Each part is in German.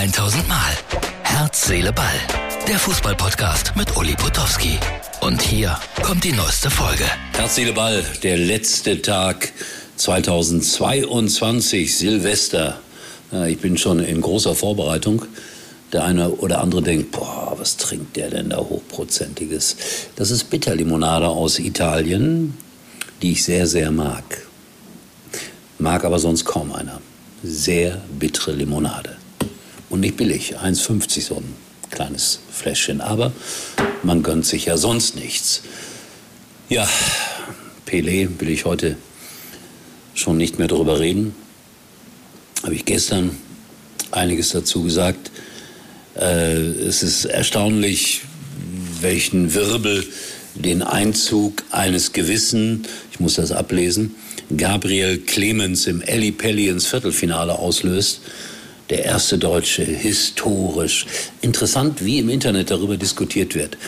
1000 Mal. Herz, Seele, Ball. Der Fußballpodcast mit Uli Potowski. Und hier kommt die neueste Folge. Herz, Seele, Ball. Der letzte Tag 2022, Silvester. Ich bin schon in großer Vorbereitung. Der eine oder andere denkt, boah, was trinkt der denn da hochprozentiges? Das ist Bitterlimonade aus Italien, die ich sehr, sehr mag. Mag aber sonst kaum einer. Sehr bittere Limonade. Und nicht billig, 1,50 so ein kleines Fläschchen. Aber man gönnt sich ja sonst nichts. Ja, Pelé will ich heute schon nicht mehr darüber reden. Habe ich gestern einiges dazu gesagt. Äh, es ist erstaunlich, welchen Wirbel den Einzug eines gewissen, ich muss das ablesen, Gabriel Clemens im Elli Pelli ins Viertelfinale auslöst. Der erste Deutsche, historisch. Interessant, wie im Internet darüber diskutiert wird.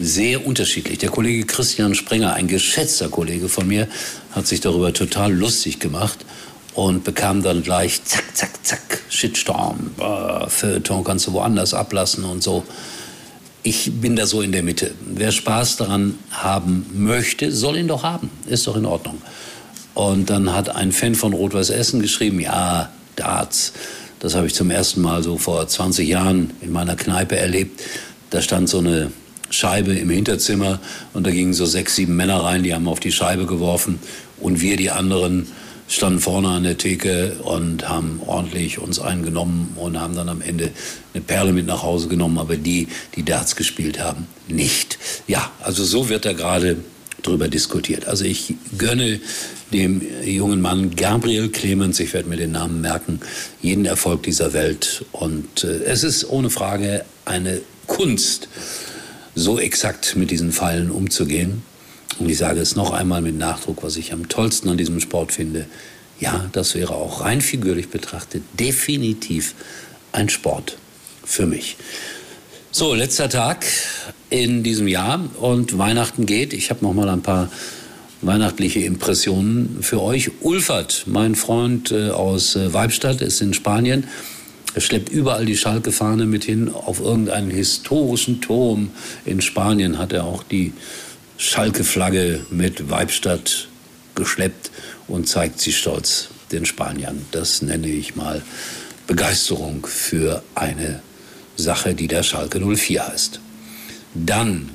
Sehr unterschiedlich. Der Kollege Christian Sprenger, ein geschätzter Kollege von mir, hat sich darüber total lustig gemacht und bekam dann gleich zack, zack, zack, Shitstorm, äh, Feuilleton kannst du woanders ablassen und so. Ich bin da so in der Mitte. Wer Spaß daran haben möchte, soll ihn doch haben. Ist doch in Ordnung. Und dann hat ein Fan von Rot-Weiß Essen geschrieben, ja, Darts, das habe ich zum ersten Mal so vor 20 Jahren in meiner Kneipe erlebt. Da stand so eine Scheibe im Hinterzimmer und da gingen so sechs, sieben Männer rein, die haben auf die Scheibe geworfen und wir, die anderen, standen vorne an der Theke und haben ordentlich uns eingenommen und haben dann am Ende eine Perle mit nach Hause genommen, aber die, die Darts gespielt haben, nicht. Ja, also so wird da gerade drüber diskutiert. Also ich gönne dem jungen Mann Gabriel Clemens, ich werde mir den Namen merken, jeden Erfolg dieser Welt. Und äh, es ist ohne Frage eine Kunst, so exakt mit diesen Pfeilen umzugehen. Und ich sage es noch einmal mit Nachdruck, was ich am tollsten an diesem Sport finde. Ja, das wäre auch rein figürlich betrachtet definitiv ein Sport für mich. So, letzter Tag in diesem Jahr und Weihnachten geht. Ich habe noch mal ein paar weihnachtliche Impressionen für euch. Ulfert, mein Freund äh, aus äh, Weibstadt, ist in Spanien. Er schleppt überall die Schalke-Fahne mit hin. Auf irgendeinen historischen Turm in Spanien hat er auch die Schalke-Flagge mit Weibstadt geschleppt und zeigt sie stolz den Spaniern. Das nenne ich mal Begeisterung für eine Sache, die der Schalke 04 heißt. Dann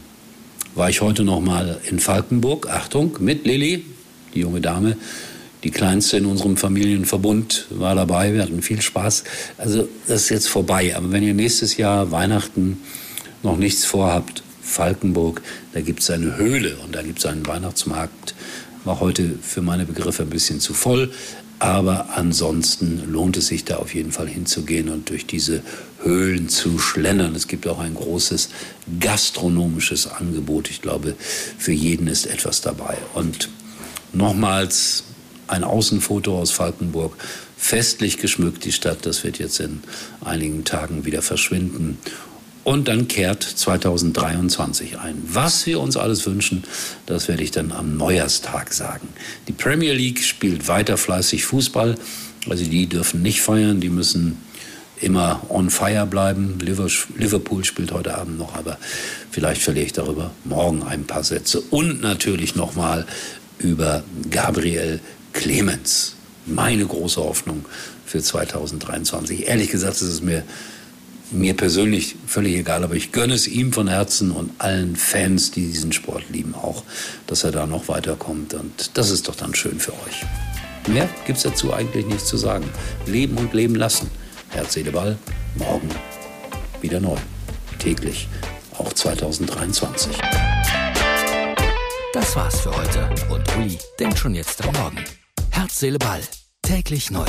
war ich heute noch mal in Falkenburg, Achtung, mit Lilly, die junge Dame, die kleinste in unserem Familienverbund war dabei. Wir hatten viel Spaß. Also das ist jetzt vorbei. Aber wenn ihr nächstes Jahr Weihnachten noch nichts vorhabt, Falkenburg, da gibt es eine Höhle und da gibt es einen Weihnachtsmarkt. War heute für meine Begriffe ein bisschen zu voll. Aber ansonsten lohnt es sich da auf jeden Fall hinzugehen und durch diese Höhlen zu schlendern. Es gibt auch ein großes gastronomisches Angebot. Ich glaube, für jeden ist etwas dabei. Und nochmals ein Außenfoto aus Falkenburg. Festlich geschmückt die Stadt. Das wird jetzt in einigen Tagen wieder verschwinden. Und dann kehrt 2023 ein. Was wir uns alles wünschen, das werde ich dann am Neujahrstag sagen. Die Premier League spielt weiter fleißig Fußball. Also die dürfen nicht feiern, die müssen immer on fire bleiben. Liverpool spielt heute Abend noch, aber vielleicht verliere ich darüber morgen ein paar Sätze. Und natürlich nochmal über Gabriel Clemens. Meine große Hoffnung für 2023. Ehrlich gesagt ist es mir mir persönlich völlig egal, aber ich gönne es ihm von Herzen und allen Fans, die diesen Sport lieben, auch, dass er da noch weiterkommt. Und das ist doch dann schön für euch. Mehr gibt es dazu eigentlich nichts zu sagen. Leben und leben lassen. Herz, Seele, Ball. Morgen wieder neu. Täglich. Auch 2023. Das war's für heute. Und Uli denkt schon jetzt am Morgen. Herz, Seele, Ball. Täglich neu.